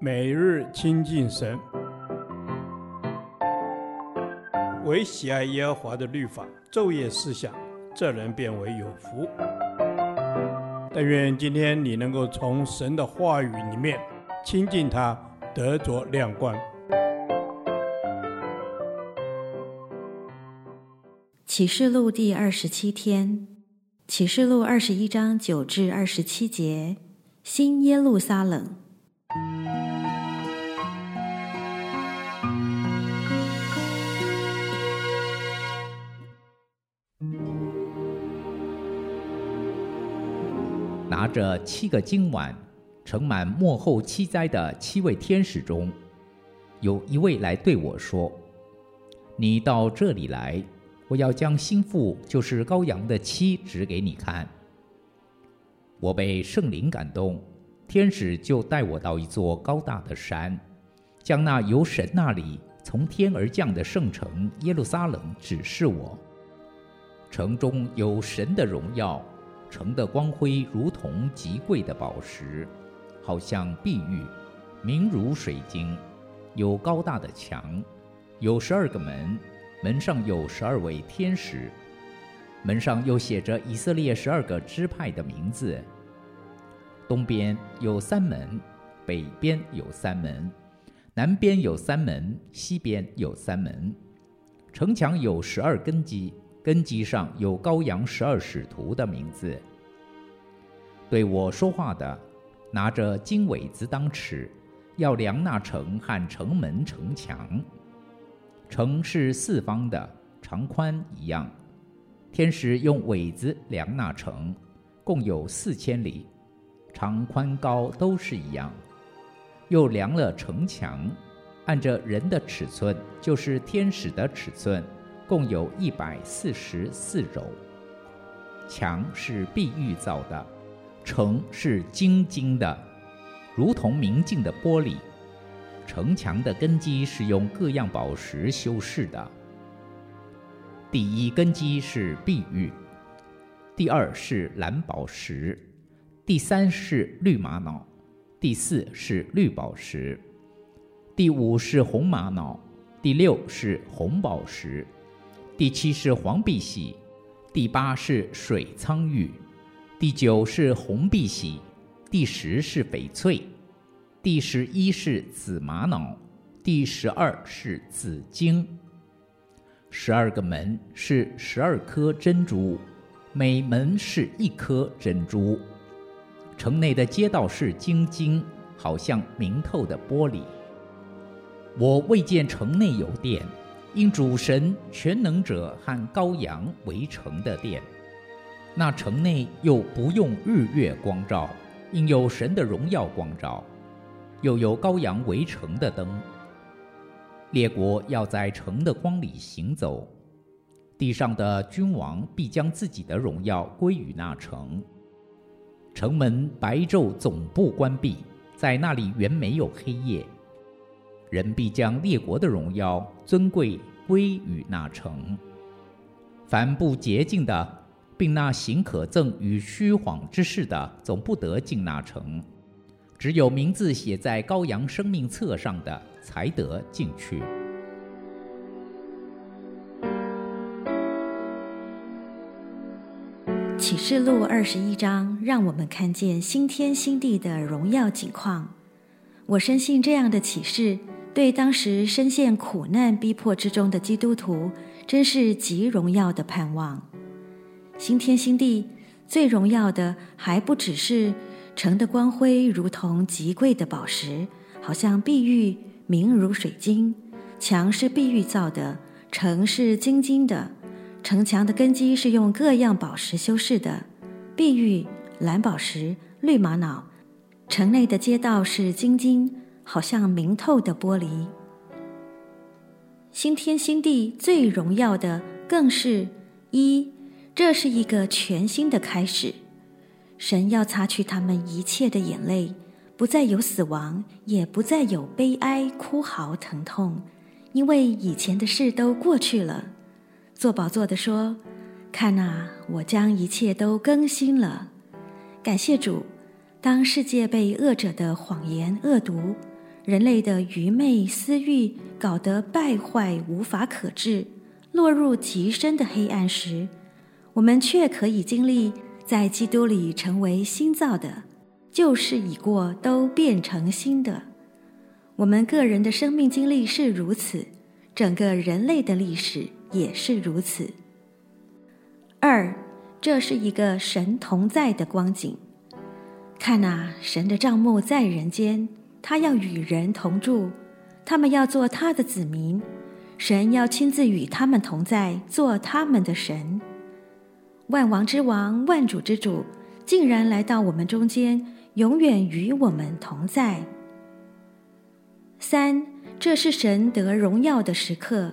每日亲近神，唯喜爱耶和华的律法，昼夜思想，这人便为有福。但愿今天你能够从神的话语里面亲近他，得着亮光。启示录第二十七天，启示录二十一章九至二十七节，新耶路撒冷。拿着七个金碗盛满末后七灾的七位天使中，有一位来对我说：“你到这里来。”我要将心腹，就是羔羊的妻，指给你看。我被圣灵感动，天使就带我到一座高大的山，将那由神那里从天而降的圣城耶路撒冷指示我。城中有神的荣耀，城的光辉如同极贵的宝石，好像碧玉，明如水晶，有高大的墙，有十二个门。门上有十二位天使，门上又写着以色列十二个支派的名字。东边有三门，北边有三门，南边有三门，西边有三门。城墙有十二根基，根基上有羔羊十二使徒的名字。对我说话的，拿着金苇子当尺，要量那城和城门城墙。城是四方的，长宽一样。天使用苇子量那城，共有四千里，长宽高都是一样。又量了城墙，按着人的尺寸，就是天使的尺寸，共有一百四十四肘。墙是碧玉造的，城是晶晶的，如同明镜的玻璃。城墙的根基是用各样宝石修饰的。第一根基是碧玉，第二是蓝宝石，第三是绿玛瑙，第四是绿宝石，第五是红玛瑙，第六是红宝石，第七是黄碧玺，第八是水苍玉，第九是红碧玺，第十是翡翠。第十一是紫玛瑙，第十二是紫晶。十二个门是十二颗珍珠，每门是一颗珍珠。城内的街道是晶晶，好像明透的玻璃。我未见城内有殿，因主神全能者和羔羊为城的殿。那城内又不用日月光照，因有神的荣耀光照。又有羔羊为城的灯，列国要在城的光里行走，地上的君王必将自己的荣耀归于那城。城门白昼总不关闭，在那里原没有黑夜。人必将列国的荣耀尊贵归于那城。凡不洁净的，并那行可憎与虚谎之事的，总不得进那城。只有名字写在羔羊生命册上的，才得进去。启示录二十一章让我们看见新天新地的荣耀景况。我深信这样的启示，对当时深陷苦难逼迫之中的基督徒，真是极荣耀的盼望。新天新地最荣耀的，还不只是。城的光辉如同极贵的宝石，好像碧玉，明如水晶。墙是碧玉造的，城是精金的。城墙的根基是用各样宝石修饰的，碧玉、蓝宝石、绿玛瑙。城内的街道是精金，好像明透的玻璃。新天新地最荣耀的，更是一，这是一个全新的开始。神要擦去他们一切的眼泪，不再有死亡，也不再有悲哀、哭嚎、疼痛，因为以前的事都过去了。坐宝座的说：“看哪，我将一切都更新了。”感谢主，当世界被恶者的谎言恶毒，人类的愚昧私欲搞得败坏无法可治，落入极深的黑暗时，我们却可以经历在基督里成为新造的，旧事已过，都变成新的。我们个人的生命经历是如此，整个人类的历史也是如此。二，这是一个神同在的光景。看哪，神的帐幕在人间，他要与人同住，他们要做他的子民。神要亲自与他们同在，做他们的神。万王之王、万主之主，竟然来到我们中间，永远与我们同在。三，这是神得荣耀的时刻。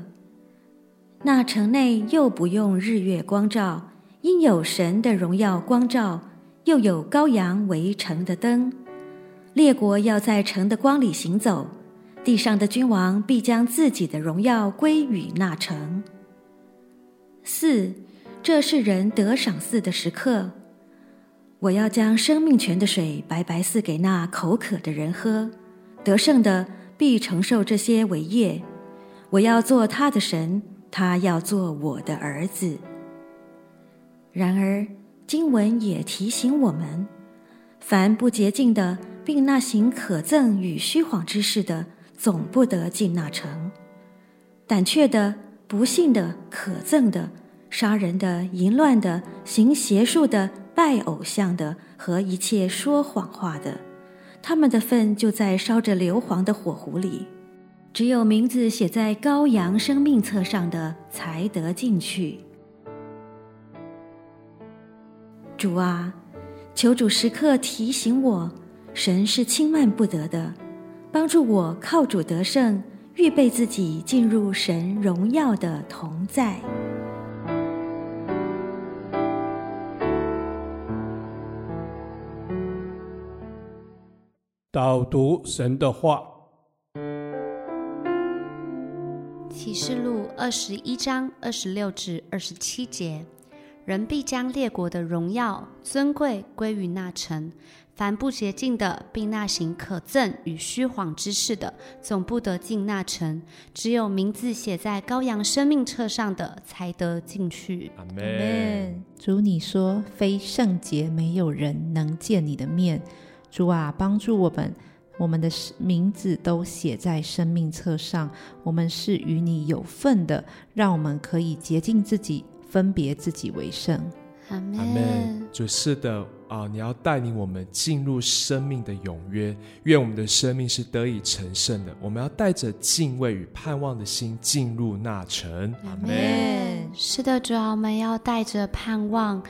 那城内又不用日月光照，因有神的荣耀光照，又有羔羊为城的灯。列国要在城的光里行走。地上的君王必将自己的荣耀归与那城。四，这是人得赏赐的时刻。我要将生命泉的水白白赐给那口渴的人喝。得胜的必承受这些为业。我要做他的神，他要做我的儿子。然而经文也提醒我们：凡不洁净的，并那行可憎与虚谎之事的。总不得进那城。胆怯的、不信的、可憎的、杀人的、淫乱的、行邪术的、拜偶像的和一切说谎话的，他们的份就在烧着硫磺的火壶里。只有名字写在羔羊生命册上的，才得进去。主啊，求主时刻提醒我，神是轻慢不得的。帮助我靠主得胜，预备自己进入神荣耀的同在。导读神的话，启示录二十一章二十六至二十七节：人必将列国的荣耀尊贵归于那城。凡不洁净的，并那行可憎与虚谎之事的，总不得进那城。只有名字写在羔羊生命册上的，才得进去。阿门。主，你说非圣洁，没有人能见你的面。主啊，帮助我们，我们的名字都写在生命册上。我们是与你有份的，让我们可以洁净自己，分别自己为圣。阿门。主，是的。啊！你要带领我们进入生命的永约，愿我们的生命是得以成圣的。我们要带着敬畏与盼望的心进入那城。阿门。是的，主啊，我们要带着盼望、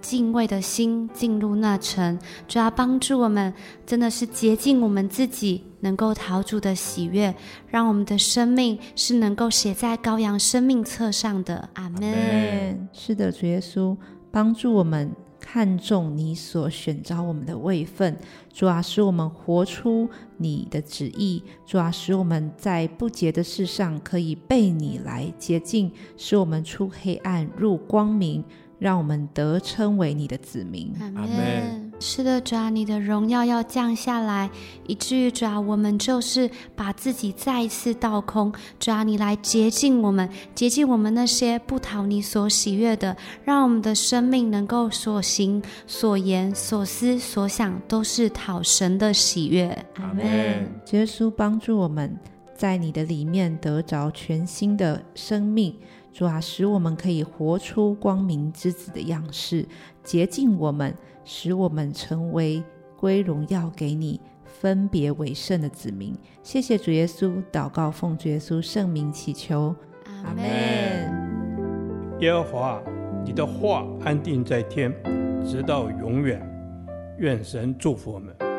敬畏的心进入那城。主要帮助我们，真的是洁净我们自己，能够逃主的喜悦，让我们的生命是能够写在羔羊生命册上的。阿门。是的，主耶稣，帮助我们。看重你所选召我们的位分，主啊，使我们活出你的旨意，主啊，使我们在不洁的事上可以被你来洁净，使我们出黑暗入光明。让我们得称为你的子民。阿门。是的，主啊，你的荣耀要降下来，以至于主啊，我们就是把自己再一次倒空。主啊，你来洁净我们，洁净我们那些不讨你所喜悦的，让我们的生命能够所行、所言、所思、所想都是讨神的喜悦。阿门。耶稣帮助我们在你的里面得着全新的生命。主啊，使我们可以活出光明之子的样式，洁净我们，使我们成为归荣耀给你、分别为圣的子民。谢谢主耶稣，祷告奉主耶稣圣名祈求，阿门。耶和华，你的话安定在天，直到永远。愿神祝福我们。